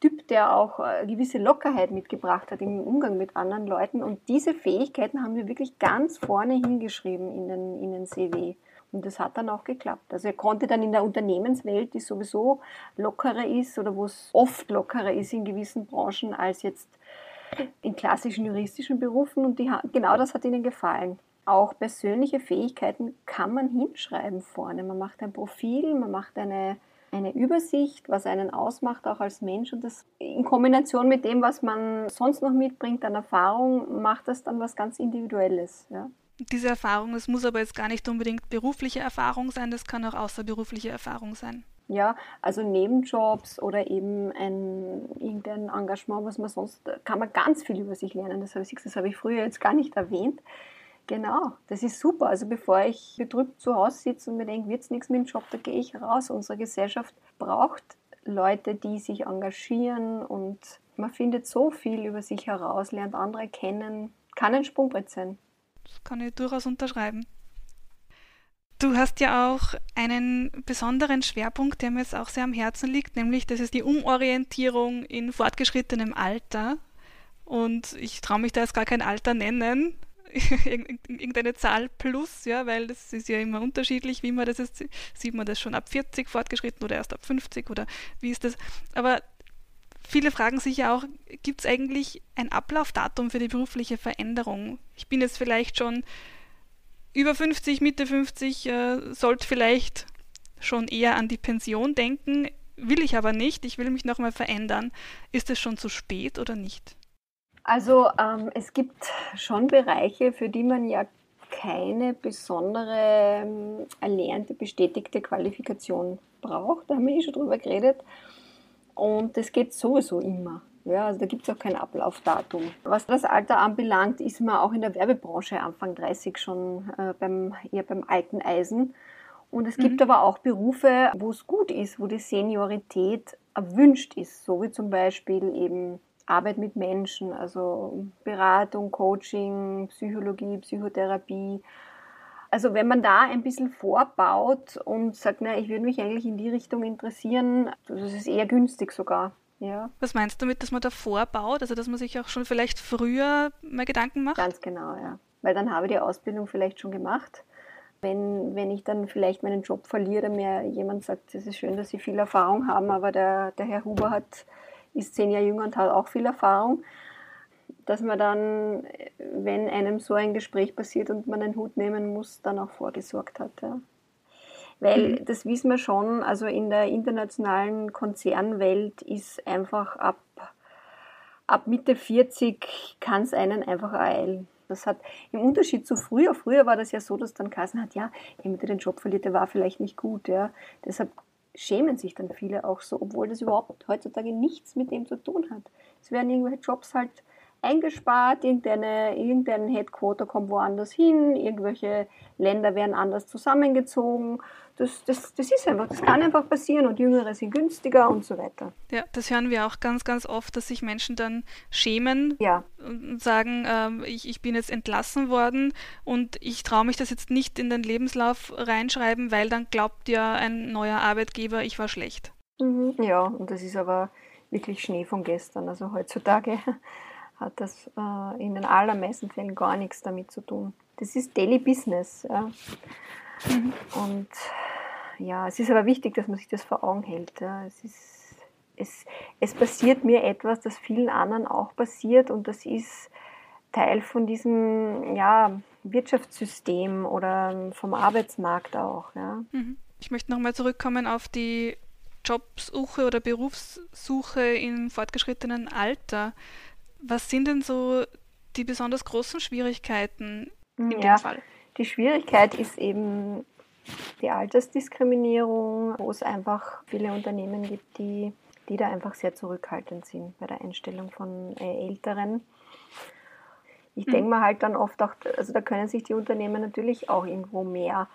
Typ, der auch eine gewisse Lockerheit mitgebracht hat im Umgang mit anderen Leuten. Und diese Fähigkeiten haben wir wirklich ganz vorne hingeschrieben in den, in den CW. Und das hat dann auch geklappt. Also er konnte dann in der Unternehmenswelt, die sowieso lockerer ist oder wo es oft lockerer ist in gewissen Branchen als jetzt in klassischen juristischen Berufen und die, genau das hat ihnen gefallen. Auch persönliche Fähigkeiten kann man hinschreiben vorne. Man macht ein Profil, man macht eine, eine Übersicht, was einen ausmacht, auch als Mensch. Und das in Kombination mit dem, was man sonst noch mitbringt an Erfahrung, macht das dann was ganz Individuelles. Ja diese Erfahrung, es muss aber jetzt gar nicht unbedingt berufliche Erfahrung sein, das kann auch außerberufliche Erfahrung sein. Ja, also Nebenjobs oder eben ein irgendein Engagement, was man sonst, kann man ganz viel über sich lernen. Das habe ich, das habe ich früher jetzt gar nicht erwähnt. Genau, das ist super. Also bevor ich betrübt zu Hause sitze und mir denke, wird es nichts mit dem Job, da gehe ich raus. Unsere Gesellschaft braucht Leute, die sich engagieren und man findet so viel über sich heraus, lernt andere kennen, kann ein Sprungbrett sein. Das kann ich durchaus unterschreiben. Du hast ja auch einen besonderen Schwerpunkt, der mir jetzt auch sehr am Herzen liegt, nämlich das ist die Umorientierung in fortgeschrittenem Alter. Und ich traue mich da jetzt gar kein Alter nennen. irgendeine Zahl plus, ja, weil das ist ja immer unterschiedlich, wie man das ist. Sieht man das schon ab 40 fortgeschritten oder erst ab 50 oder wie ist das? Aber viele fragen sich ja auch, gibt es eigentlich ein Ablaufdatum für die berufliche Veränderung? Ich bin jetzt vielleicht schon über 50, Mitte 50, äh, sollte vielleicht schon eher an die Pension denken, will ich aber nicht, ich will mich nochmal verändern. Ist es schon zu spät oder nicht? Also ähm, es gibt schon Bereiche, für die man ja keine besondere ähm, erlernte, bestätigte Qualifikation braucht. Da haben wir eh schon drüber geredet. Und das geht sowieso immer. Ja, also da gibt es auch kein Ablaufdatum. Was das Alter anbelangt, ist man auch in der Werbebranche Anfang 30 schon äh, beim, eher beim alten Eisen. Und es gibt mhm. aber auch Berufe, wo es gut ist, wo die Seniorität erwünscht ist, so wie zum Beispiel eben Arbeit mit Menschen, also Beratung, Coaching, Psychologie, Psychotherapie. Also wenn man da ein bisschen vorbaut und sagt, na, ich würde mich eigentlich in die Richtung interessieren, das ist eher günstig sogar. Ja. Was meinst du damit, dass man da vorbaut? Also dass man sich auch schon vielleicht früher mal Gedanken macht? Ganz genau, ja. Weil dann habe ich die Ausbildung vielleicht schon gemacht. Wenn, wenn ich dann vielleicht meinen Job verliere, mir jemand sagt, es ist schön, dass Sie viel Erfahrung haben, aber der, der Herr Huber hat ist zehn Jahre jünger und hat auch viel Erfahrung, dass man dann, wenn einem so ein Gespräch passiert und man einen Hut nehmen muss, dann auch vorgesorgt hat. Ja. Weil mhm. das wissen wir schon, also in der internationalen Konzernwelt ist einfach ab, ab Mitte 40 kann es einen einfach ereilen. Das hat im Unterschied zu früher, früher war das ja so, dass dann Kassen hat, ja, jemand, der den Job verliert, der war vielleicht nicht gut. Ja. Deshalb schämen sich dann viele auch so, obwohl das überhaupt heutzutage nichts mit dem zu tun hat. Es werden irgendwelche Jobs halt eingespart, irgendeine, irgendein Headquarter kommt woanders hin, irgendwelche Länder werden anders zusammengezogen. Das, das, das ist einfach, das kann einfach passieren und Jüngere sind günstiger und so weiter. Ja, das hören wir auch ganz, ganz oft, dass sich Menschen dann schämen ja. und sagen, äh, ich, ich bin jetzt entlassen worden und ich traue mich das jetzt nicht in den Lebenslauf reinschreiben, weil dann glaubt ja ein neuer Arbeitgeber, ich war schlecht. Mhm, ja, und das ist aber wirklich Schnee von gestern. Also heutzutage hat das äh, in den allermeisten Fällen gar nichts damit zu tun. Das ist Daily Business. Ja. Mhm. Und ja, es ist aber wichtig, dass man sich das vor Augen hält. Ja. Es, ist, es, es passiert mir etwas, das vielen anderen auch passiert und das ist Teil von diesem ja, Wirtschaftssystem oder vom Arbeitsmarkt auch. Ja. Mhm. Ich möchte nochmal zurückkommen auf die Jobsuche oder Berufssuche im fortgeschrittenen Alter. Was sind denn so die besonders großen Schwierigkeiten in ja, dem Fall? Die Schwierigkeit ist eben die Altersdiskriminierung, wo es einfach viele Unternehmen gibt, die, die da einfach sehr zurückhaltend sind bei der Einstellung von äh, Älteren. Ich mhm. denke mal halt dann oft auch, also da können sich die Unternehmen natürlich auch irgendwo mehr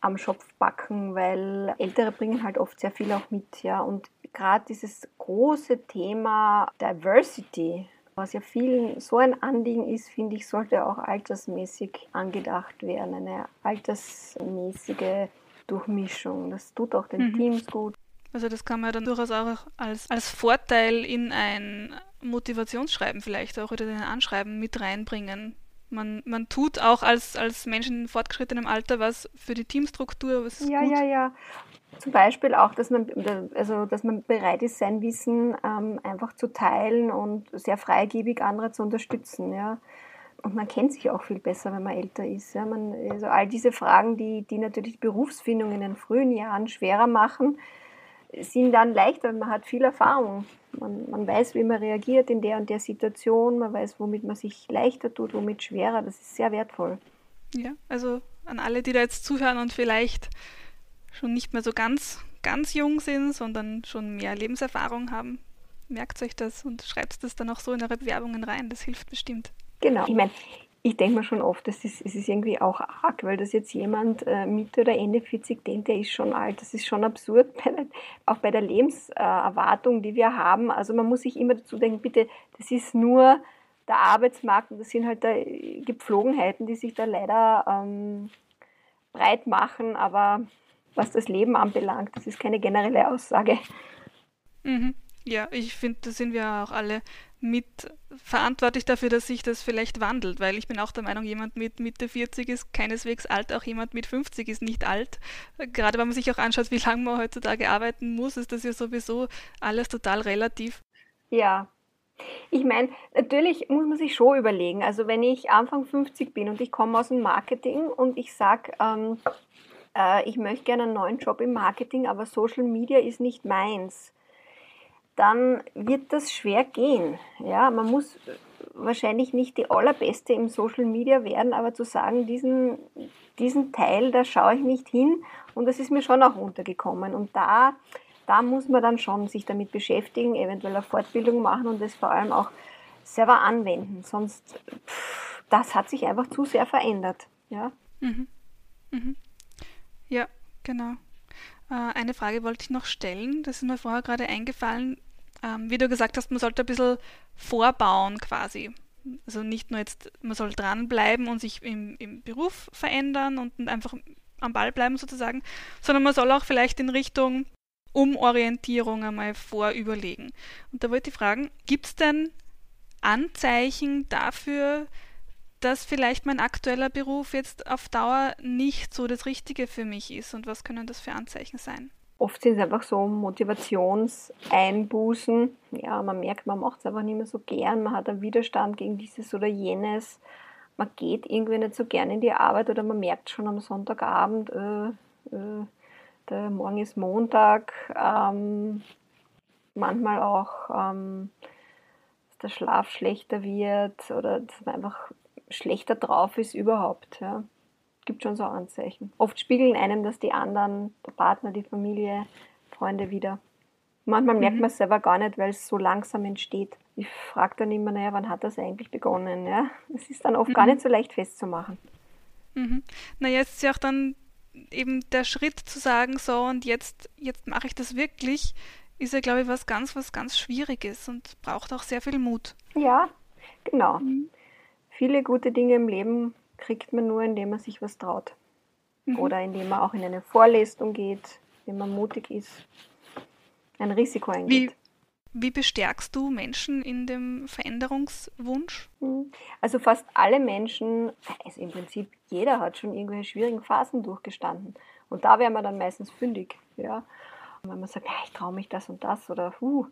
am Schopf backen, weil Ältere bringen halt oft sehr viel auch mit, ja. Und gerade dieses große Thema Diversity, was ja vielen so ein Anliegen ist, finde ich, sollte auch altersmäßig angedacht werden. Eine altersmäßige Durchmischung. Das tut auch den mhm. Teams gut. Also das kann man dann durchaus auch als, als Vorteil in ein Motivationsschreiben vielleicht auch oder in ein Anschreiben mit reinbringen. Man, man tut auch als, als Menschen in fortgeschrittenem Alter was für die Teamstruktur. Was ja, gut. ja, ja. Zum Beispiel auch, dass man, also, dass man bereit ist, sein Wissen ähm, einfach zu teilen und sehr freigebig andere zu unterstützen. Ja. Und man kennt sich auch viel besser, wenn man älter ist. Ja. Man, also all diese Fragen, die, die natürlich die Berufsfindung in den frühen Jahren schwerer machen, sind dann leichter, man hat viel Erfahrung. Man, man weiß, wie man reagiert in der und der Situation, man weiß, womit man sich leichter tut, womit schwerer. Das ist sehr wertvoll. Ja, also an alle, die da jetzt zuhören und vielleicht schon nicht mehr so ganz, ganz jung sind, sondern schon mehr Lebenserfahrung haben. Merkt euch das und schreibt das dann auch so in eure Bewerbungen rein. Das hilft bestimmt. Genau. Ich meine, ich denke mir schon oft, das ist, es ist irgendwie auch arg, weil das jetzt jemand äh, Mitte oder Ende 40 denkt, der ist schon alt. Das ist schon absurd, bei der, auch bei der Lebenserwartung, die wir haben. Also man muss sich immer dazu denken, bitte, das ist nur der Arbeitsmarkt und das sind halt da Gepflogenheiten, die sich da leider ähm, breit machen. Aber was das Leben anbelangt. Das ist keine generelle Aussage. Mhm. Ja, ich finde, da sind wir auch alle mit verantwortlich dafür, dass sich das vielleicht wandelt, weil ich bin auch der Meinung, jemand mit Mitte 40 ist keineswegs alt, auch jemand mit 50 ist nicht alt. Gerade wenn man sich auch anschaut, wie lange man heutzutage arbeiten muss, ist das ja sowieso alles total relativ. Ja. Ich meine, natürlich muss man sich schon überlegen. Also wenn ich Anfang 50 bin und ich komme aus dem Marketing und ich sage, ähm, äh, ich möchte gerne einen neuen Job im Marketing, aber Social Media ist nicht meins dann wird das schwer gehen. Ja, man muss wahrscheinlich nicht die allerbeste im Social Media werden, aber zu sagen, diesen, diesen Teil, da schaue ich nicht hin und das ist mir schon auch untergekommen. Und da, da muss man dann schon sich damit beschäftigen, eventuell eine Fortbildung machen und das vor allem auch selber anwenden. Sonst, pff, das hat sich einfach zu sehr verändert. Ja, mhm. Mhm. ja genau. Äh, eine Frage wollte ich noch stellen, das ist mir vorher gerade eingefallen. Ähm, wie du gesagt hast, man sollte ein bisschen vorbauen quasi. Also nicht nur jetzt, man soll dranbleiben und sich im, im Beruf verändern und einfach am Ball bleiben sozusagen, sondern man soll auch vielleicht in Richtung Umorientierung einmal vorüberlegen. Und da wollte ich fragen, gibt es denn Anzeichen dafür, dass vielleicht mein aktueller Beruf jetzt auf Dauer nicht so das Richtige für mich ist und was können das für Anzeichen sein? Oft sind es einfach so Motivationseinbußen. Ja, man merkt, man macht es einfach nicht mehr so gern, man hat einen Widerstand gegen dieses oder jenes. Man geht irgendwie nicht so gern in die Arbeit oder man merkt schon am Sonntagabend, äh, äh, der Morgen ist Montag. Ähm, manchmal auch, ähm, dass der Schlaf schlechter wird oder dass man einfach schlechter drauf ist überhaupt. Ja. Gibt schon so Anzeichen. Oft spiegeln einem das die anderen, der Partner, die Familie, Freunde wieder. Manchmal mhm. merkt man es selber gar nicht, weil es so langsam entsteht. Ich frage dann immer, naja, wann hat das eigentlich begonnen? Ja? Es ist dann oft mhm. gar nicht so leicht festzumachen. Mhm. Naja, es ist ja auch dann eben der Schritt zu sagen, so und jetzt, jetzt mache ich das wirklich, ist ja, glaube ich, was ganz, was ganz Schwieriges und braucht auch sehr viel Mut. Ja, genau. Mhm viele gute Dinge im Leben kriegt man nur, indem man sich was traut. Mhm. Oder indem man auch in eine Vorlesung geht, indem man mutig ist, ein Risiko eingeht. Wie, wie bestärkst du Menschen in dem Veränderungswunsch? Mhm. Also fast alle Menschen, also im Prinzip jeder hat schon irgendwelche schwierigen Phasen durchgestanden. Und da wäre man dann meistens fündig. Ja? Und wenn man sagt, ich traue mich das und das oder huh,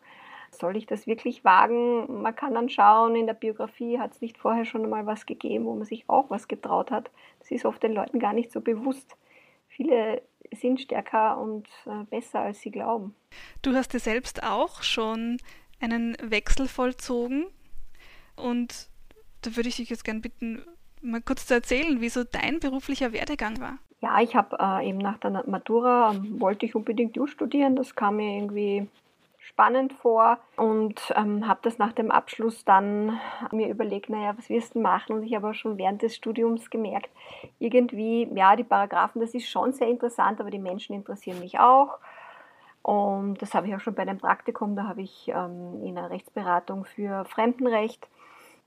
soll ich das wirklich wagen? Man kann dann schauen, in der Biografie hat es nicht vorher schon mal was gegeben, wo man sich auch was getraut hat. Das ist oft den Leuten gar nicht so bewusst. Viele sind stärker und äh, besser, als sie glauben. Du hast dir selbst auch schon einen Wechsel vollzogen und da würde ich dich jetzt gerne bitten, mal kurz zu erzählen, wieso dein beruflicher Werdegang war. Ja, ich habe äh, eben nach der Matura, wollte ich unbedingt Jus studieren, das kam mir irgendwie spannend vor und ähm, habe das nach dem Abschluss dann mir überlegt, naja, was wirst du machen? Und ich habe auch schon während des Studiums gemerkt, irgendwie, ja, die Paragraphen, das ist schon sehr interessant, aber die Menschen interessieren mich auch. Und das habe ich auch schon bei einem Praktikum, da habe ich ähm, in einer Rechtsberatung für Fremdenrecht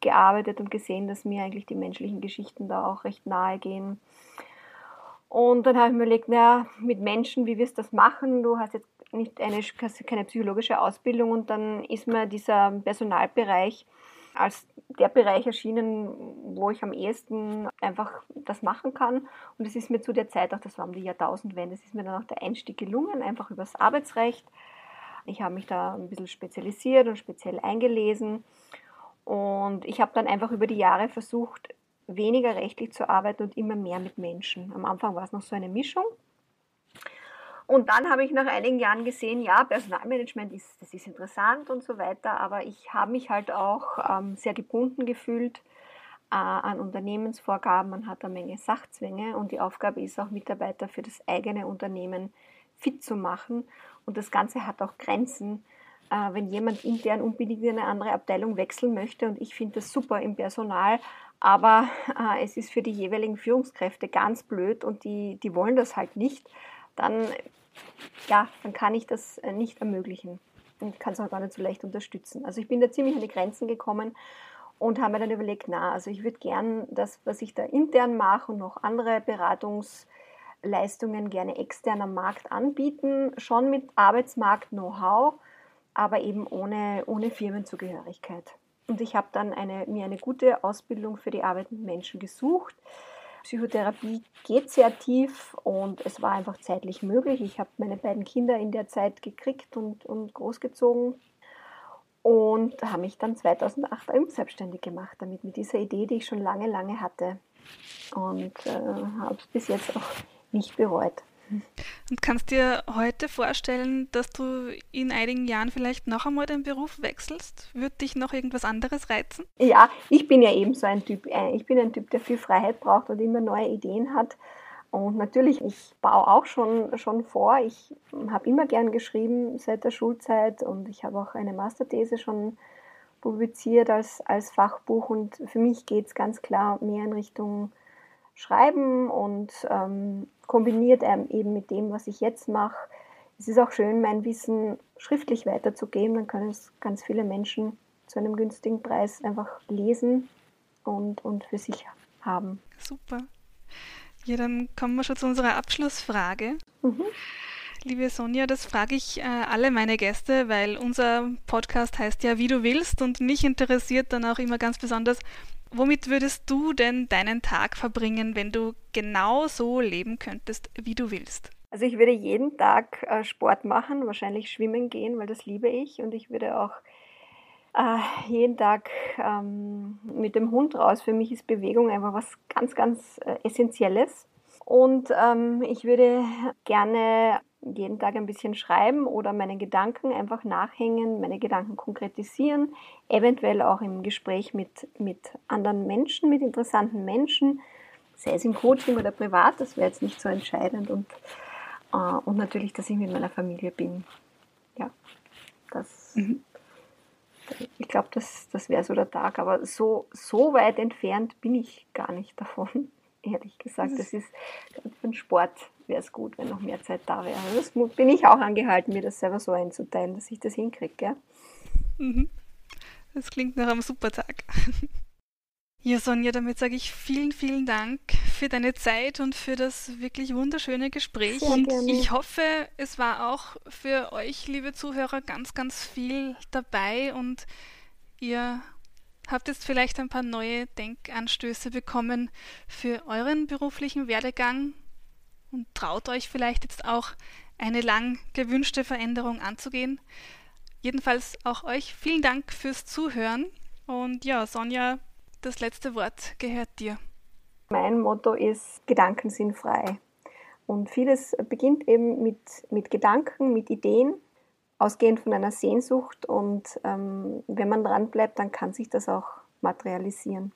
gearbeitet und gesehen, dass mir eigentlich die menschlichen Geschichten da auch recht nahe gehen. Und dann habe ich mir überlegt, naja, mit Menschen, wie wirst du das machen? Du hast jetzt nicht eine, keine psychologische Ausbildung und dann ist mir dieser Personalbereich als der Bereich erschienen, wo ich am ehesten einfach das machen kann. Und es ist mir zu der Zeit, auch das war um die Jahrtausendwende, es ist mir dann auch der Einstieg gelungen, einfach übers Arbeitsrecht. Ich habe mich da ein bisschen spezialisiert und speziell eingelesen. Und ich habe dann einfach über die Jahre versucht, weniger rechtlich zu arbeiten und immer mehr mit Menschen. Am Anfang war es noch so eine Mischung. Und dann habe ich nach einigen Jahren gesehen, ja, Personalmanagement ist, das ist interessant und so weiter, aber ich habe mich halt auch ähm, sehr gebunden gefühlt äh, an Unternehmensvorgaben. Man hat eine Menge Sachzwänge und die Aufgabe ist auch, Mitarbeiter für das eigene Unternehmen fit zu machen. Und das Ganze hat auch Grenzen. Äh, wenn jemand intern unbedingt in eine andere Abteilung wechseln möchte und ich finde das super im Personal, aber äh, es ist für die jeweiligen Führungskräfte ganz blöd und die, die wollen das halt nicht, dann, ja, dann kann ich das äh, nicht ermöglichen und kann es auch gar nicht so leicht unterstützen. Also ich bin da ziemlich an die Grenzen gekommen und habe mir dann überlegt, na, also ich würde gern das, was ich da intern mache und noch andere Beratungsleistungen gerne extern am Markt anbieten, schon mit Arbeitsmarkt-Know-how, aber eben ohne, ohne Firmenzugehörigkeit. Und ich habe dann eine, mir eine gute Ausbildung für die Arbeit mit Menschen gesucht. Psychotherapie geht sehr tief und es war einfach zeitlich möglich. Ich habe meine beiden Kinder in der Zeit gekriegt und, und großgezogen und habe mich dann 2008 selbstständig gemacht, damit mit dieser Idee, die ich schon lange, lange hatte. Und äh, habe es bis jetzt auch nicht bereut. Und kannst dir heute vorstellen, dass du in einigen Jahren vielleicht noch einmal den Beruf wechselst? Wird dich noch irgendwas anderes reizen? Ja, ich bin ja eben so ein Typ. Äh, ich bin ein Typ, der viel Freiheit braucht und immer neue Ideen hat. Und natürlich, ich baue auch schon, schon vor. Ich habe immer gern geschrieben seit der Schulzeit und ich habe auch eine Masterthese schon publiziert als, als Fachbuch. Und für mich geht es ganz klar mehr in Richtung Schreiben und ähm, kombiniert eben mit dem, was ich jetzt mache. Es ist auch schön, mein Wissen schriftlich weiterzugeben. Dann können es ganz viele Menschen zu einem günstigen Preis einfach lesen und, und für sich haben. Super. Ja, dann kommen wir schon zu unserer Abschlussfrage. Mhm. Liebe Sonja, das frage ich äh, alle meine Gäste, weil unser Podcast heißt ja, wie du willst und mich interessiert dann auch immer ganz besonders, womit würdest du denn deinen Tag verbringen, wenn du genau so leben könntest, wie du willst? Also ich würde jeden Tag äh, Sport machen, wahrscheinlich schwimmen gehen, weil das liebe ich und ich würde auch äh, jeden Tag ähm, mit dem Hund raus. Für mich ist Bewegung einfach was ganz, ganz äh, Essentielles. Und ähm, ich würde gerne jeden Tag ein bisschen schreiben oder meine Gedanken einfach nachhängen, meine Gedanken konkretisieren, eventuell auch im Gespräch mit, mit anderen Menschen, mit interessanten Menschen, sei es im Coaching oder privat, das wäre jetzt nicht so entscheidend und, äh, und natürlich, dass ich mit meiner Familie bin. Ja, das. Mhm ich glaube, das, das wäre so der Tag. Aber so, so weit entfernt bin ich gar nicht davon, ehrlich gesagt. Das ist den Sport wäre es gut, wenn noch mehr Zeit da wäre. Das bin ich auch angehalten, mir das selber so einzuteilen, dass ich das hinkriege. Mhm. Das klingt nach einem super Tag. Ja, Sonja, damit sage ich vielen, vielen Dank für deine Zeit und für das wirklich wunderschöne Gespräch. Sehr und gerne. ich hoffe, es war auch für euch, liebe Zuhörer, ganz, ganz viel dabei und ihr habt jetzt vielleicht ein paar neue Denkanstöße bekommen für euren beruflichen Werdegang und traut euch vielleicht jetzt auch eine lang gewünschte Veränderung anzugehen. Jedenfalls auch euch vielen Dank fürs Zuhören. Und ja, Sonja, das letzte Wort gehört dir. Mein Motto ist, Gedanken sind frei. Und vieles beginnt eben mit, mit Gedanken, mit Ideen, ausgehend von einer Sehnsucht. Und ähm, wenn man dran bleibt, dann kann sich das auch materialisieren.